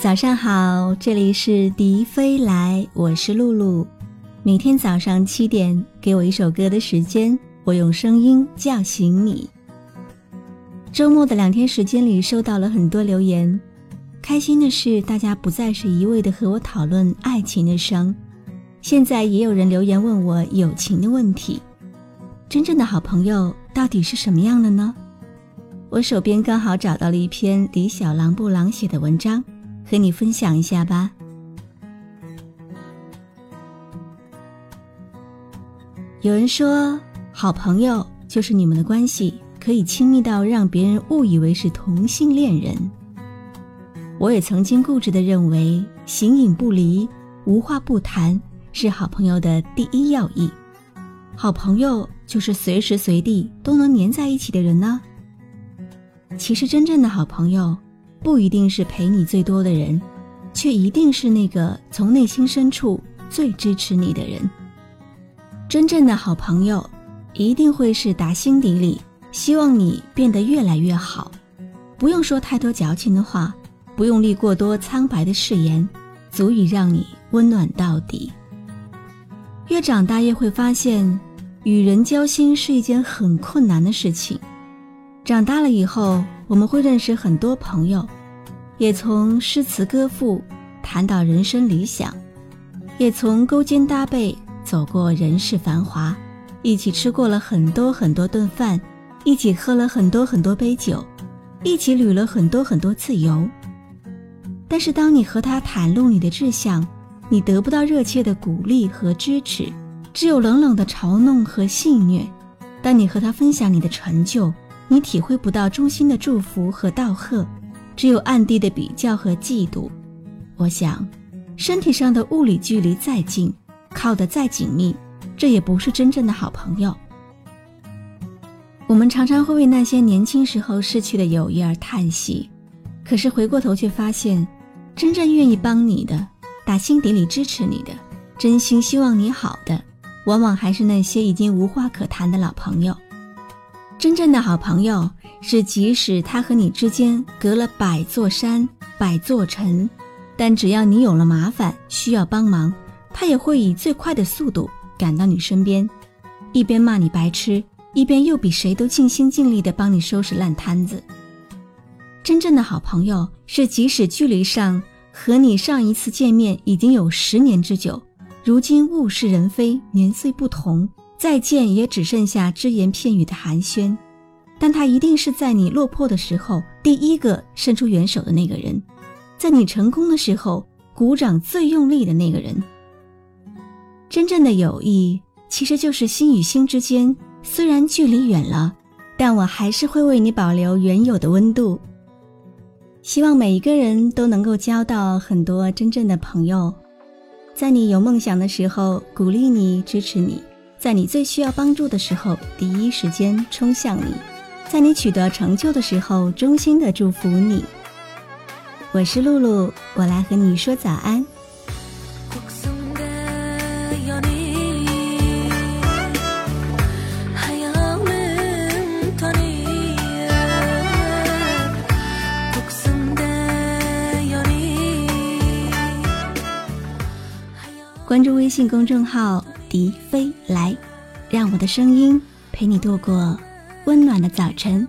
早上好，这里是迪飞来，我是露露。每天早上七点，给我一首歌的时间，我用声音叫醒你。周末的两天时间里，收到了很多留言。开心的是，大家不再是一味的和我讨论爱情的伤，现在也有人留言问我友情的问题。真正的好朋友到底是什么样的呢？我手边刚好找到了一篇李小狼布朗写的文章。和你分享一下吧。有人说，好朋友就是你们的关系可以亲密到让别人误以为是同性恋人。我也曾经固执的认为，形影不离、无话不谈是好朋友的第一要义。好朋友就是随时随地都能粘在一起的人呢。其实，真正的好朋友。不一定是陪你最多的人，却一定是那个从内心深处最支持你的人。真正的好朋友，一定会是打心底里希望你变得越来越好，不用说太多矫情的话，不用立过多苍白的誓言，足以让你温暖到底。越长大越会发现，与人交心是一件很困难的事情。长大了以后。我们会认识很多朋友，也从诗词歌赋谈到人生理想，也从勾肩搭背走过人世繁华，一起吃过了很多很多顿饭，一起喝了很多很多杯酒，一起旅了很多很多次游。但是，当你和他袒露你的志向，你得不到热切的鼓励和支持，只有冷冷的嘲弄和戏谑；当你和他分享你的成就，你体会不到衷心的祝福和道贺，只有暗地的比较和嫉妒。我想，身体上的物理距离再近，靠得再紧密，这也不是真正的好朋友。我们常常会为那些年轻时候失去的友谊而叹息，可是回过头却发现，真正愿意帮你的，打心底里支持你的，真心希望你好的，往往还是那些已经无话可谈的老朋友。真正的好朋友是，即使他和你之间隔了百座山、百座城，但只要你有了麻烦需要帮忙，他也会以最快的速度赶到你身边，一边骂你白痴，一边又比谁都尽心尽力地帮你收拾烂摊子。真正的好朋友是，即使距离上和你上一次见面已经有十年之久，如今物是人非，年岁不同。再见也只剩下只言片语的寒暄，但他一定是在你落魄的时候第一个伸出援手的那个人，在你成功的时候鼓掌最用力的那个人。真正的友谊其实就是心与心之间，虽然距离远了，但我还是会为你保留原有的温度。希望每一个人都能够交到很多真正的朋友，在你有梦想的时候鼓励你、支持你。在你最需要帮助的时候，第一时间冲向你；在你取得成就的时候，衷心的祝福你。我是露露，我来和你说早安。关注微信公众号。笛飞来，让我的声音陪你度过温暖的早晨。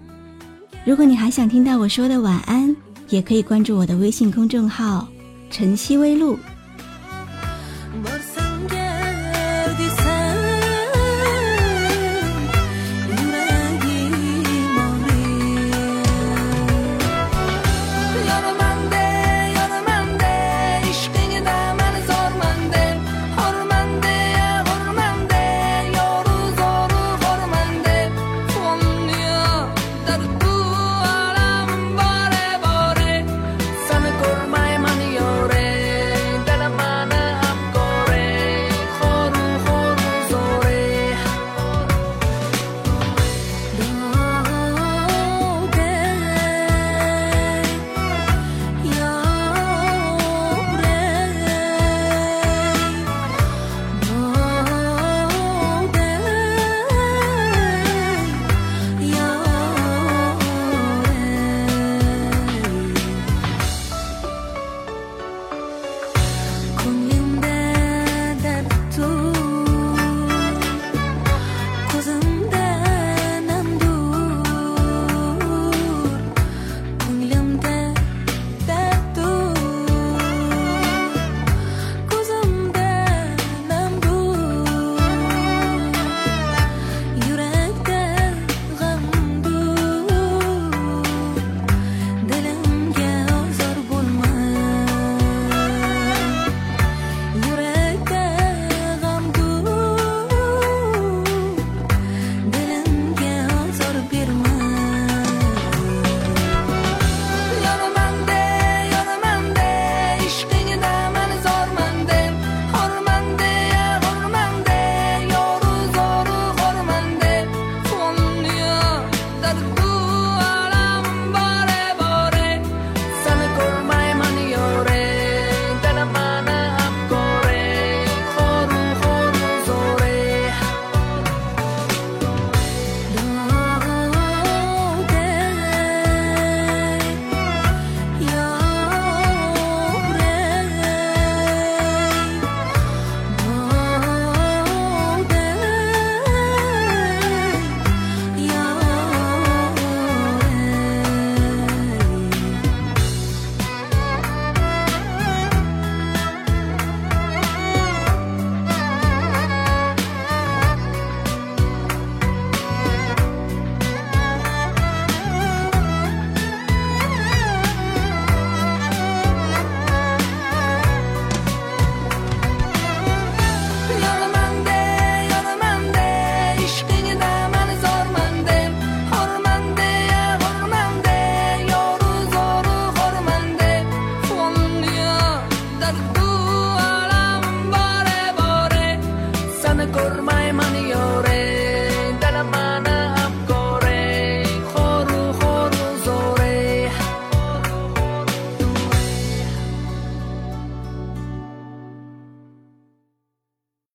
如果你还想听到我说的晚安，也可以关注我的微信公众号“晨曦微露”，ormai maniore della mano